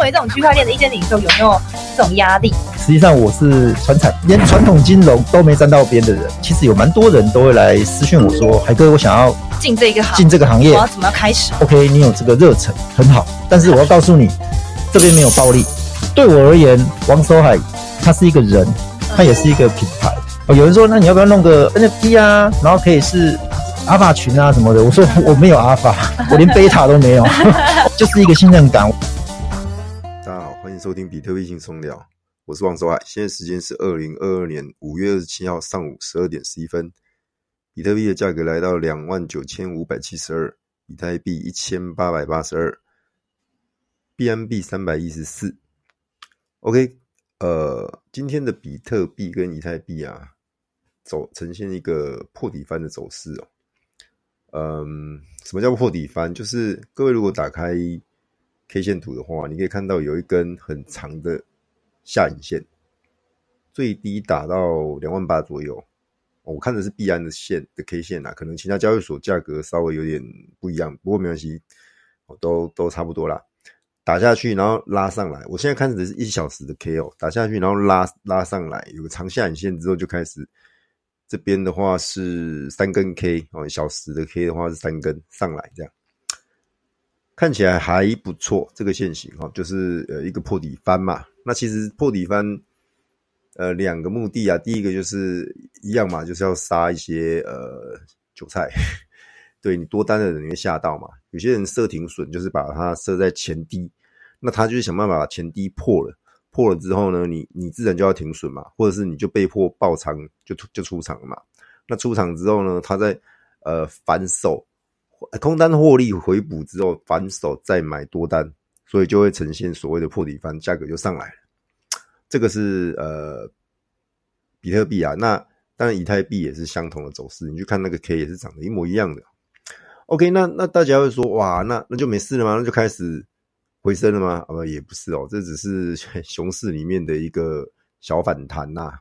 为这种区块链的一些领袖，有没有这种压力？实际上，我是传产，连传统金融都没沾到边的人。其实有蛮多人都会来私讯我说：“海哥，我想要进这个行，进这个行业，我要怎么样开始？”OK，你有这个热忱很好，但是我要告诉你，这边没有暴利。对我而言，王守海他是一个人，他也是一个品牌。哦，有人说，那你要不要弄个 NFT 啊？然后可以是阿法群啊什么的。我说我没有阿法，我连贝塔都没有，就是一个信任感。收听比特币轻松聊，我是王守海。现在时间是二零二二年五月二十七号上午十二点十一分，比特币的价格来到两万九千五百七十二，以太币一千八百八十二，BNB 三百一十四。OK，呃，今天的比特币跟以太币啊。走呈现一个破底翻的走势哦，嗯，什么叫破底翻？就是各位如果打开 K 线图的话，你可以看到有一根很长的下影线，最低打到两万八左右。我看的是币安的线的 K 线啊，可能其他交易所价格稍微有点不一样，不过没关系，都都差不多啦。打下去，然后拉上来。我现在看的是一小时的 K 哦，打下去，然后拉拉上来，有个长下影线之后就开始。这边的话是三根 K 哦，小时的 K 的话是三根上来，这样看起来还不错。这个线型哈，就是呃一个破底翻嘛。那其实破底翻呃两个目的啊，第一个就是一样嘛，就是要杀一些呃韭菜，对你多单的人你会吓到嘛。有些人设停损，就是把它设在前低，那他就是想办法把前低破了。破了之后呢，你你自然就要停损嘛，或者是你就被迫爆仓就就出场了嘛。那出场之后呢，他在呃反手空单获利回补之后反手再买多单，所以就会呈现所谓的破底翻，价格就上来了。这个是呃比特币啊，那当然以太币也是相同的走势，你去看那个 K 也是长得一模一样的。OK，那那大家会说哇，那那就没事了吗？那就开始。回升了吗？啊，也不是哦，这只是 熊市里面的一个小反弹呐。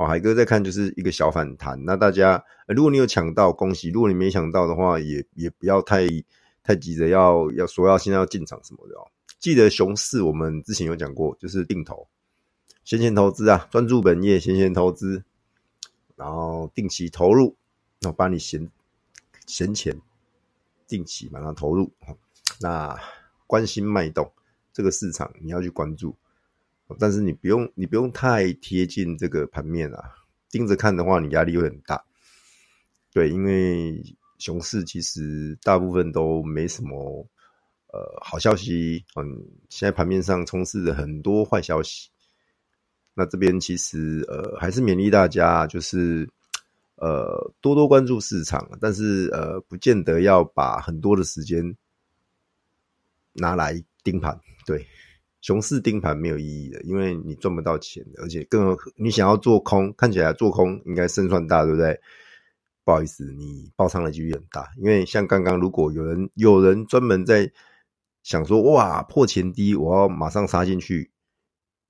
好，海哥在看就是一个小反弹。那大家，如果你有抢到，恭喜；如果你没抢到的话，也也不要太太急着要要说要现在要进场什么的哦。记得熊市我们之前有讲过，就是定投、闲钱投资啊，专注本业，闲钱投资，然后定期投入，然后把你闲闲钱定期把它投入。那。关心脉动，这个市场你要去关注，但是你不用你不用太贴近这个盘面啊，盯着看的话，你压力会很大。对，因为熊市其实大部分都没什么呃好消息，嗯，现在盘面上充斥着很多坏消息。那这边其实呃还是勉励大家，就是呃多多关注市场，但是呃不见得要把很多的时间。拿来盯盘，对，熊市盯盘没有意义的，因为你赚不到钱，而且更你想要做空，看起来做空应该胜算大，对不对？不好意思，你爆仓的几率很大，因为像刚刚如果有人有人专门在想说哇破前低，我要马上杀进去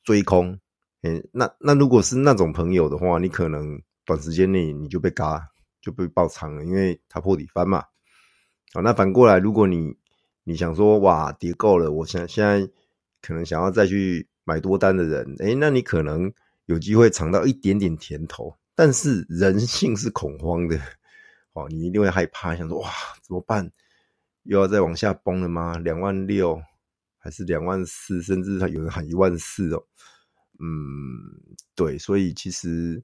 追空，嗯，那那如果是那种朋友的话，你可能短时间内你就被嘎就被爆仓了，因为它破底翻嘛。好，那反过来如果你你想说哇跌够了，我想现在可能想要再去买多单的人，诶，那你可能有机会尝到一点点甜头，但是人性是恐慌的，哦，你一定会害怕，想说哇怎么办？又要再往下崩了吗？两万六还是两万四，甚至有人喊一万四哦，嗯，对，所以其实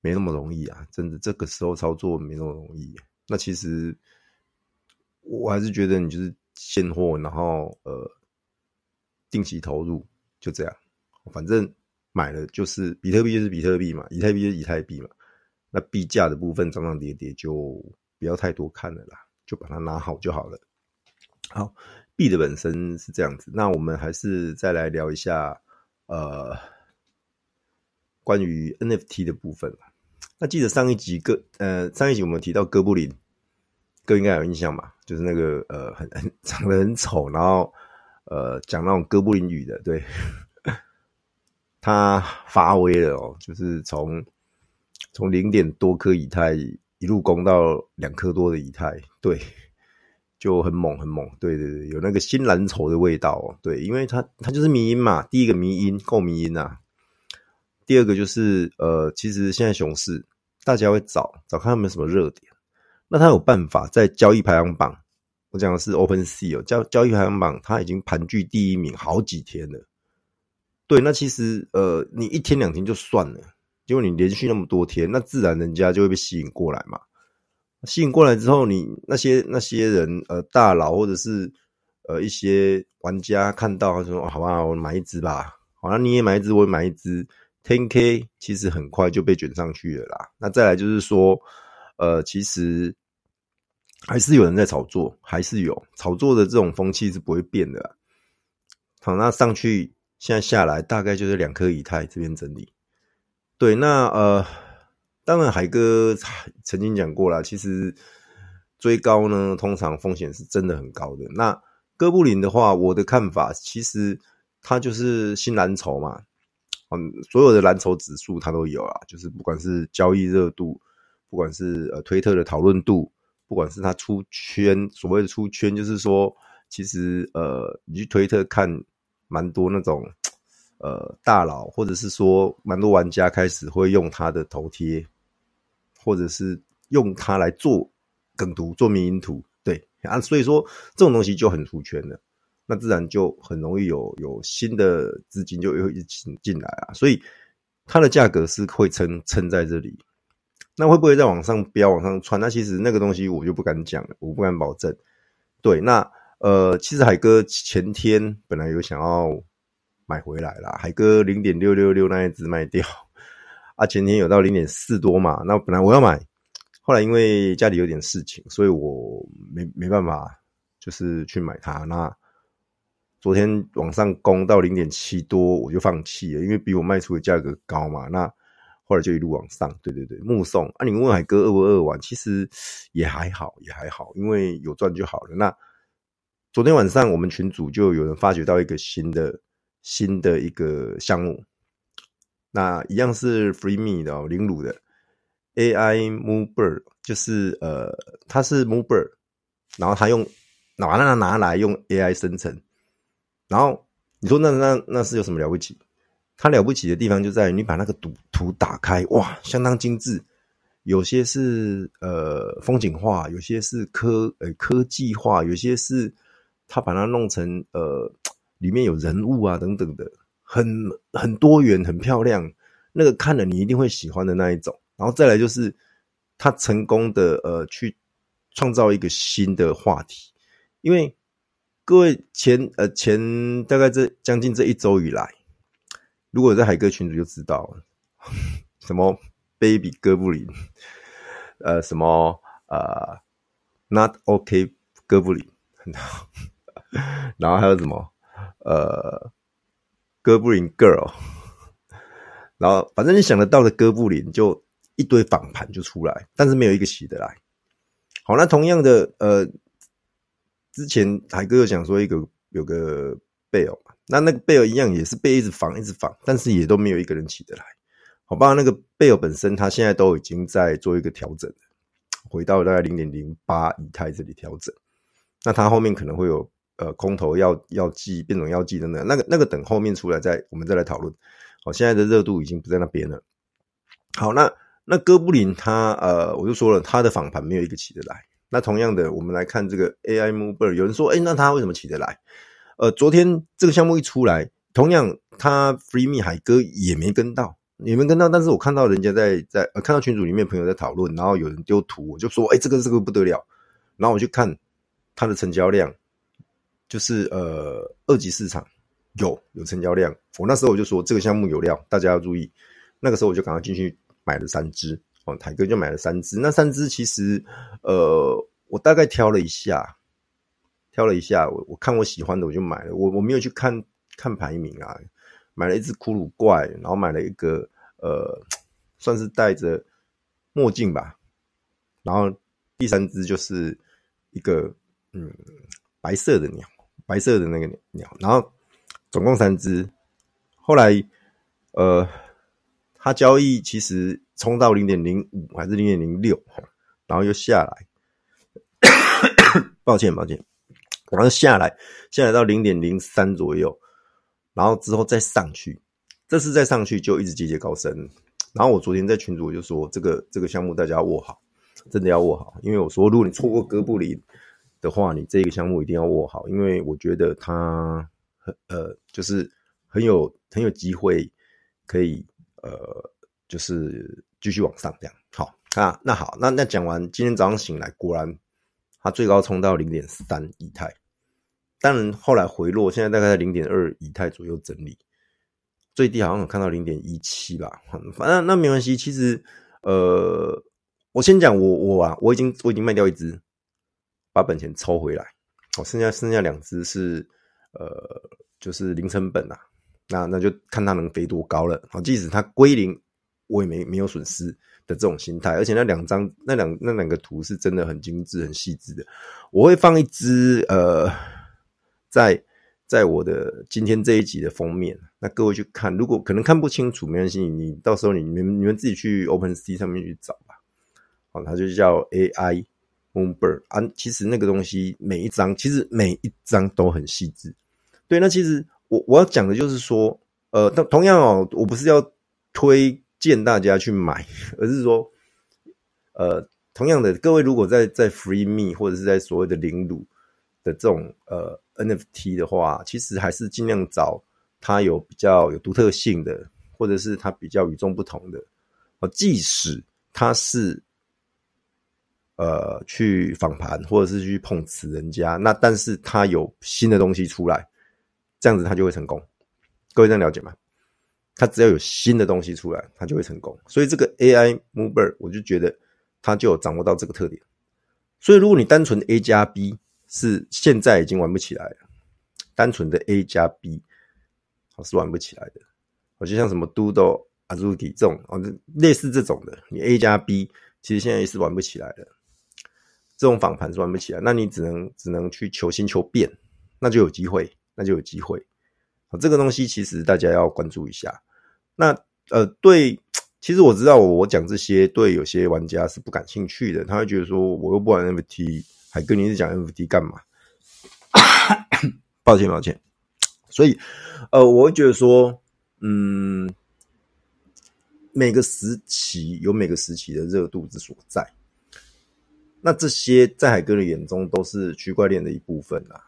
没那么容易啊，真的这个时候操作没那么容易。那其实我还是觉得你就是。现货，然后呃，定期投入，就这样。反正买了就是比特币，就是比特币嘛；以太币就是以太币嘛。那币价的部分涨涨跌跌，就不要太多看了啦，就把它拿好就好了。好，币的本身是这样子。那我们还是再来聊一下呃，关于 NFT 的部分。那记得上一集哥呃，上一集我们提到哥布林。哥应该有印象吧？就是那个呃，很很长得很丑，然后呃，讲那种哥布林语的，对，他发威了哦，就是从从零点多颗以太一路攻到两颗多的以太，对，就很猛很猛，对对对，有那个新蓝筹的味道哦。对，因为它它就是迷因嘛，第一个迷因够迷因啊。第二个就是呃，其实现在熊市，大家会找找看有没有什么热点，那他有办法在交易排行榜，我讲的是 OpenSea 哦，交交易排行榜，它已经盘踞第一名好几天了。对，那其实呃，你一天两天就算了，结果你连续那么多天，那自然人家就会被吸引过来嘛。吸引过来之后，你那些那些人呃，大佬或者是呃一些玩家看到，他说：“好吧，我买一只吧。”好，那你也买一只，我也买一只。Ten K 其实很快就被卷上去了啦。那再来就是说，呃，其实还是有人在炒作，还是有炒作的这种风气是不会变的。好，那上去现在下来大概就是两颗以太这边整理。对，那呃，当然海哥 曾经讲过啦，其实追高呢，通常风险是真的很高的。那哥布林的话，我的看法其实它就是新蓝筹嘛。嗯，所有的蓝筹指数它都有啊，就是不管是交易热度，不管是呃推特的讨论度，不管是它出圈，所谓的出圈，就是说，其实呃，你去推特看，蛮多那种呃大佬，或者是说蛮多玩家开始会用他的头贴，或者是用它来做梗图、做迷因图，对啊，所以说这种东西就很出圈了。那自然就很容易有有新的资金就会一起进来啊，所以它的价格是会撑撑在这里。那会不会再往上飙、往上窜？那其实那个东西我就不敢讲，我不敢保证。对，那呃，其实海哥前天本来有想要买回来啦，海哥零点六六六那一只卖掉啊，前天有到零点四多嘛，那本来我要买，后来因为家里有点事情，所以我没没办法，就是去买它那。昨天往上攻到零点七多，我就放弃了，因为比我卖出的价格高嘛。那后来就一路往上，对对对，目送啊！你问海哥饿不饿玩？其实也还好，也还好，因为有赚就好了。那昨天晚上我们群组就有人发掘到一个新的新的一个项目，那一样是 Free Me 的哦，零卤的 AI Mover，就是呃，它是 Mover，然后他用拿那拿来用 AI 生成。然后你说那那那是有什么了不起？它了不起的地方就在于你把那个图图打开，哇，相当精致。有些是呃风景画，有些是科呃科技画，有些是他把它弄成呃里面有人物啊等等的，很很多元，很漂亮。那个看了你一定会喜欢的那一种。然后再来就是他成功的呃去创造一个新的话题，因为。各位前呃前大概这将近这一周以来，如果在海哥群组就知道，什么 baby 哥布林，呃什么呃 not OK 哥布林，然后还有什么呃哥布林 girl，然后反正你想得到的哥布林就一堆仿盘就出来，但是没有一个起得来。好，那同样的呃。之前海哥有讲说一个有个贝尔，那那个贝尔一样也是被一直仿一直仿，但是也都没有一个人起得来。好吧，那个贝尔本身他现在都已经在做一个调整，回到大概零点零八以太这里调整。那他后面可能会有呃空头药药剂变种药剂等等，那个那个等后面出来再我们再来讨论。好，现在的热度已经不在那边了。好，那那哥布林他呃我就说了，他的仿盘没有一个起得来。那同样的，我们来看这个 AI Moonbird，有人说，哎，那他为什么起得来？呃，昨天这个项目一出来，同样他 Free Me 海哥也没跟到，也没跟到。但是我看到人家在在呃，看到群组里面朋友在讨论，然后有人丢图，我就说，哎，这个这个不得了。然后我去看它的成交量，就是呃二级市场有有成交量。我那时候我就说这个项目有料，大家要注意。那个时候我就赶快进去买了三只。哦，台哥就买了三只，那三只其实，呃，我大概挑了一下，挑了一下，我我看我喜欢的我就买了，我我没有去看看排名啊，买了一只骷髅怪，然后买了一个呃，算是戴着墨镜吧，然后第三只就是一个嗯白色的鸟，白色的那个鸟，然后总共三只，后来呃。它交易其实冲到零点零五还是零点零六，然后又下来，抱 歉抱歉，然后下来下来到零点零三左右，然后之后再上去，这次再上去就一直节节高升。然后我昨天在群组就说，这个这个项目大家握好，真的要握好，因为我说如果你错过哥布林的话，你这个项目一定要握好，因为我觉得它很呃就是很有很有机会可以呃就是继续往上这样。好啊，那好，那那讲完，今天早上醒来，果然它最高冲到零点三以太，当然后来回落，现在大概在零点二以太左右整理。最低好像有看到零点一七吧，反正那没关系。其实，呃，我先讲我我啊，我已经我已经卖掉一只，把本钱抽回来，我剩下剩下两只是呃，就是零成本啊。那那就看它能飞多高了。好，即使它归零，我也没没有损失的这种心态。而且那两张那两那两个图是真的很精致、很细致的。我会放一只呃，在。在我的今天这一集的封面，那各位去看，如果可能看不清楚，没关系，你到时候你们你们自己去 Open C 上面去找吧。好，它就叫 AI Moonbird 啊。其实那个东西每一张，其实每一张都很细致。对，那其实我我要讲的就是说，呃，同同样哦，我不是要推荐大家去买，而是说，呃，同样的，各位如果在在 Free Me 或者是在所谓的零卤的这种呃。NFT 的话，其实还是尽量找它有比较有独特性的，或者是它比较与众不同的。哦，即使它是呃去访盘或者是去碰瓷人家，那但是它有新的东西出来，这样子它就会成功。各位这样了解吗？它只要有新的东西出来，它就会成功。所以这个 AI Moonbird，我就觉得它就有掌握到这个特点。所以如果你单纯 A 加 B。是现在已经玩不起来了，单纯的 A 加 B，好是玩不起来的。我就像什么 Doodle、Azuki 这种哦，类似这种的，你 A 加 B，其实现在也是玩不起来的。这种访盘是玩不起来，那你只能只能去求新求变，那就有机会，那就有机会。这个东西其实大家要关注一下。那呃，对，其实我知道我讲这些对有些玩家是不感兴趣的，他会觉得说我又不玩 NFT。海哥，你是讲 NFT 干嘛？抱歉，抱歉。所以，呃，我会觉得说，嗯，每个时期有每个时期的热度之所在。那这些在海哥的眼中都是区块链的一部分啦。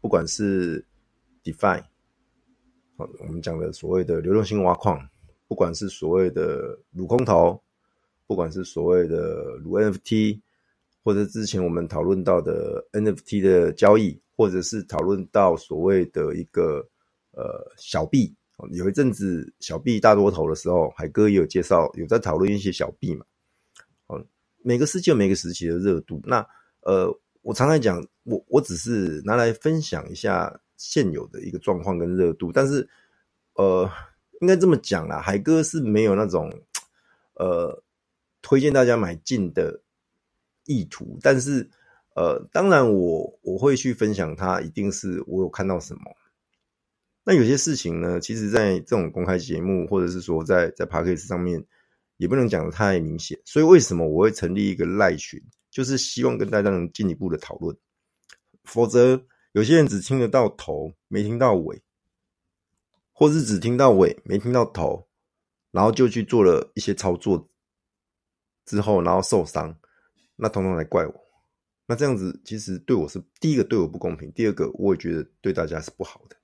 不管是 Define，我们讲的所谓的流动性挖矿，不管是所谓的撸空投，不管是所谓的撸 NFT。或者之前我们讨论到的 NFT 的交易，或者是讨论到所谓的一个呃小币，有一阵子小币大多头的时候，海哥也有介绍，有在讨论一些小币嘛。哦，每个世界每个时期的热度。那呃，我常常讲，我我只是拿来分享一下现有的一个状况跟热度，但是呃，应该这么讲啦，海哥是没有那种呃推荐大家买进的。意图，但是，呃，当然我我会去分享它，一定是我有看到什么。那有些事情呢，其实，在这种公开节目，或者是说在在 Podcast 上面，也不能讲的太明显。所以，为什么我会成立一个赖群，就是希望跟大家能进一步的讨论。否则，有些人只听得到头，没听到尾，或是只听到尾，没听到头，然后就去做了一些操作之后，然后受伤。那统统来怪我，那这样子其实对我是第一个对我不公平，第二个我也觉得对大家是不好的，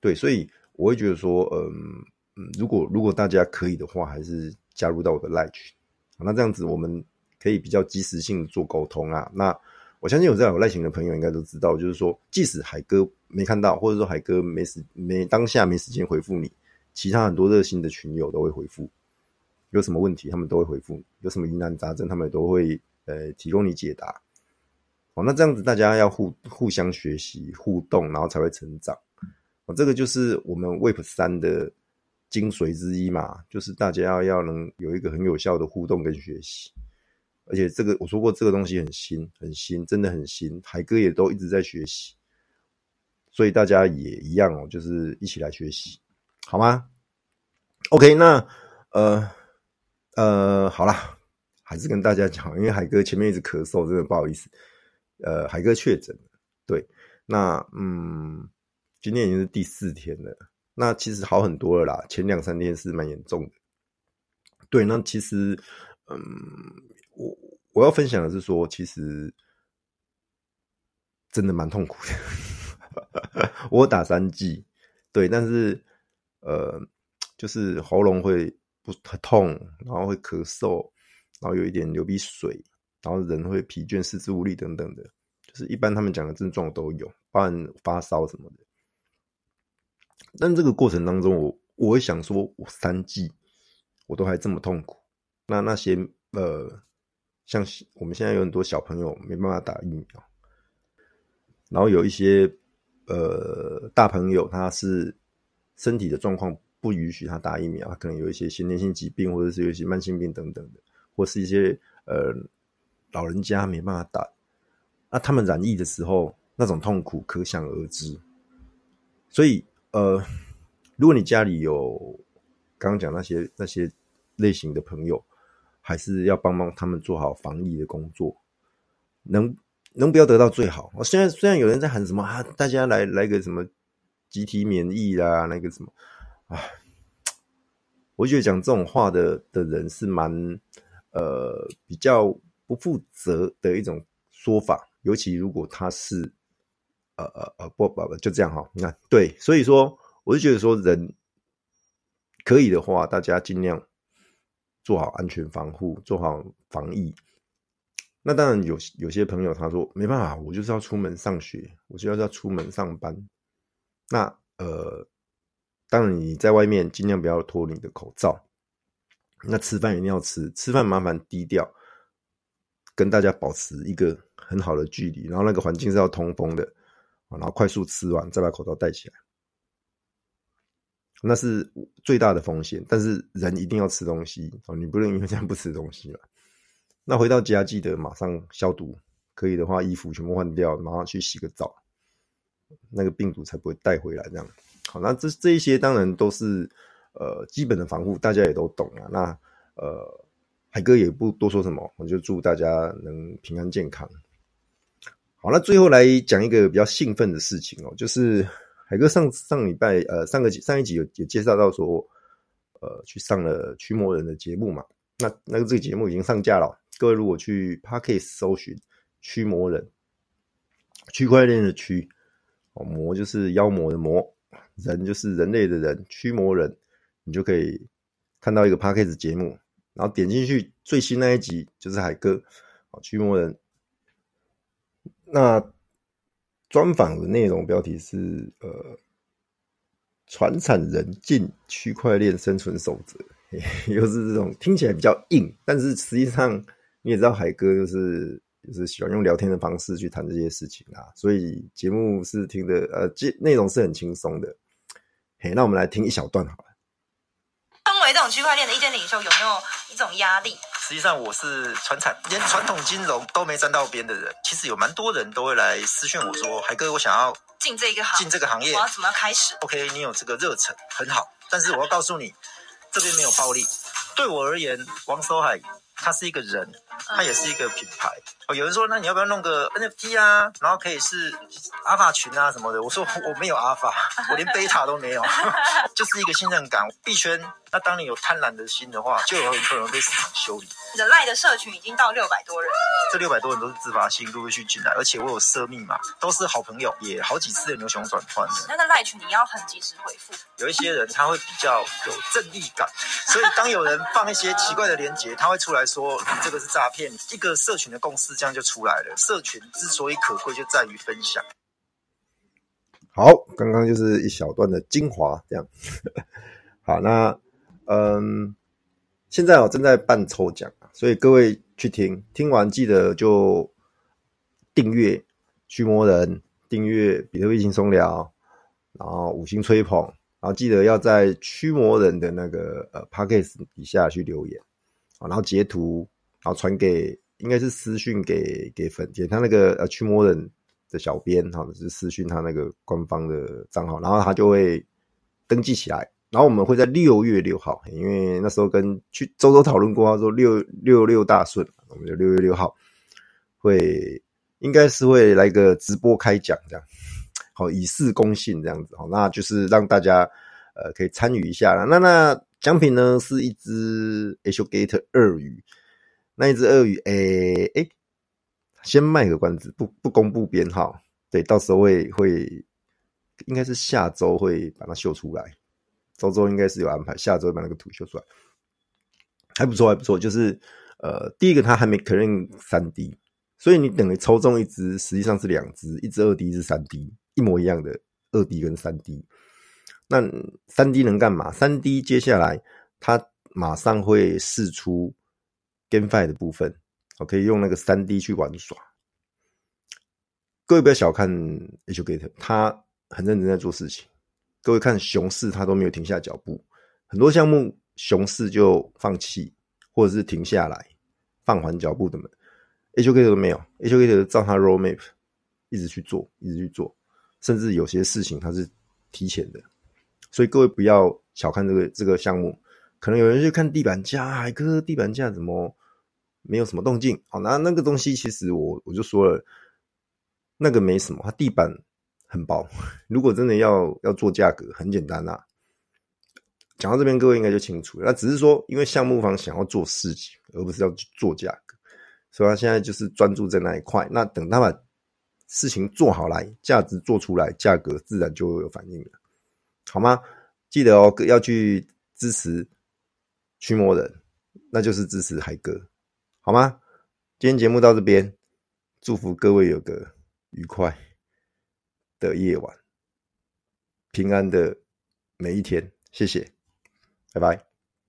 对，所以我会觉得说，嗯嗯，如果如果大家可以的话，还是加入到我的 Line 群，那这样子我们可以比较及时性做沟通啊。那我相信有在有耐心的朋友应该都知道，就是说，即使海哥没看到，或者说海哥没时没当下没时间回复你，其他很多热心的群友都会回复，有什么问题他们都会回复，有什么疑难杂症他们也都会。呃，提供你解答，哦，那这样子大家要互互相学习、互动，然后才会成长。哦，这个就是我们 Web 三的精髓之一嘛，就是大家要要能有一个很有效的互动跟学习。而且这个我说过，这个东西很新，很新，真的很新。海哥也都一直在学习，所以大家也一样哦，就是一起来学习，好吗？OK，那呃呃，好啦。还是跟大家讲，因为海哥前面一直咳嗽，真的不好意思。呃，海哥确诊，对，那嗯，今天已经是第四天了，那其实好很多了啦，前两三天是蛮严重的，对，那其实，嗯，我要分享的是说，其实真的蛮痛苦的，我打三剂，对，但是呃，就是喉咙会不痛，然后会咳嗽，然后有一点流鼻水。然后人会疲倦、四肢无力等等的，就是一般他们讲的症状都有，包含发烧什么的。但这个过程当中我，我我会想说，我三剂我都还这么痛苦，那那些呃，像我们现在有很多小朋友没办法打疫苗，然后有一些呃大朋友他是身体的状况不允许他打疫苗，他可能有一些先天性疾病，或者是有一些慢性病等等的，或是一些呃。老人家没办法打，那他们染疫的时候那种痛苦可想而知。所以，呃，如果你家里有刚刚讲那些那些类型的朋友，还是要帮帮他们做好防疫的工作，能能不要得到最好。我现在虽然有人在喊什么啊，大家来来个什么集体免疫啦，那个什么啊，我觉得讲这种话的的人是蛮呃比较。不负责的一种说法，尤其如果他是，呃呃呃，不不不，就这样哈。你看，对，所以说，我就觉得说，人可以的话，大家尽量做好安全防护，做好防疫。那当然有有些朋友他说没办法，我就是要出门上学，我就要要出门上班。那呃，当然你在外面尽量不要脱你的口罩。那吃饭一定要吃，吃饭麻烦低调。跟大家保持一个很好的距离，然后那个环境是要通风的，然后快速吃完再把口罩戴起来，那是最大的风险。但是人一定要吃东西哦，你不能因为这样不吃东西了。那回到家记得马上消毒，可以的话衣服全部换掉，马上去洗个澡，那个病毒才不会带回来。这样好，那这这一些当然都是呃基本的防护，大家也都懂啊。那呃。海哥也不多说什么，我就祝大家能平安健康。好，那最后来讲一个比较兴奋的事情哦，就是海哥上上礼拜呃上个上一集有有介绍到说，呃去上了驱魔人的节目嘛，那那个这个节目已经上架了，各位如果去 Podcast 搜寻驱魔人，区块链的区，哦魔就是妖魔的魔，人就是人类的人，驱魔人，你就可以看到一个 Podcast 节目。然后点进去最新那一集就是海哥啊，驱魔人。那专访的内容标题是呃，传产人进区块链生存守则，又是这种听起来比较硬，但是实际上你也知道海哥就是就是喜欢用聊天的方式去谈这些事情啊，所以节目是听的呃，这内容是很轻松的。嘿，那我们来听一小段好了。区块链的意见领袖，有没有？一种压力。实际上，我是传产，连传统金融都没沾到边的人。其实有蛮多人都会来私讯我说：“海哥，我想要进这个行，进这个行业，我要怎么开始？”OK，你有这个热忱很好，但是我要告诉你，这边没有暴利。对我而言，王守海他是一个人，他也是一个品牌。哦，有人说，那你要不要弄个 NFT 啊？然后可以是阿法群啊什么的。我说我没有阿法，我连贝塔都没有，就是一个信任感。币圈。那当你有贪婪的心的话，就有可能被市场修理。你的赖的社群已经到六百多人，这六百多人都是自发性陆续进来，而且我有设密码，都是好朋友，也好几次的牛熊转换的。那个赖群你要很及时回复。有一些人他会比较有正义感，所以当有人放一些奇怪的链接，他会出来说你这个是诈片。一个社群的共识这样就出来了。社群之所以可贵，就在于分享。好，刚刚就是一小段的精华，这样。好，那。嗯，现在我正在办抽奖，所以各位去听，听完记得就订阅驱魔人，订阅比特币轻松聊，然后五星吹捧，然后记得要在驱魔人的那个呃 p o c c a g t 底下去留言，然后截图，然后传给应该是私讯给给粉给他那个呃驱魔人的小编，或者是私讯他那个官方的账号，然后他就会登记起来。然后我们会在六月六号，因为那时候跟去周周讨论过，他说六六六大顺，我们就六月六号会应该是会来个直播开讲这样，好以示公信这样子，好，那就是让大家呃可以参与一下了。那那奖品呢是一只 Alligator 鳄鱼，那一只鳄鱼，诶、诶、先卖个关子，不不公布编号，对，到时候会会应该是下周会把它秀出来，周周应该是有安排，下周把那个图秀出来，还不错还不错，就是呃第一个它还没可认三 D。所以你等于抽中一只，实际上是两只，一只二 D，一只三 D，一模一样的二 D 跟三 D。那三 D 能干嘛？三 D 接下来它马上会释出 GameFi 的部分，我可以用那个三 D 去玩耍。各位不要小看 Alligator，他很认真在做事情。各位看熊市，他都没有停下脚步，很多项目熊市就放弃，或者是停下来放缓脚步的们。Alligator 都没有，Alligator 照他 roadmap 一直去做，一直去做，甚至有些事情他是提前的，所以各位不要小看这个这个项目。可能有人去看地板价，海哥地板价怎么没有什么动静？好，那那个东西其实我我就说了，那个没什么，它地板很薄。如果真的要要做价格，很简单啊。讲到这边，各位应该就清楚了。那只是说，因为项目方想要做事情，而不是要去做价格。所以他现在就是专注在那一块，那等他把事情做好来，价值做出来，价格自然就会有反应了，好吗？记得哦，要去支持驱魔人，那就是支持海哥，好吗？今天节目到这边，祝福各位有个愉快的夜晚，平安的每一天，谢谢，拜拜。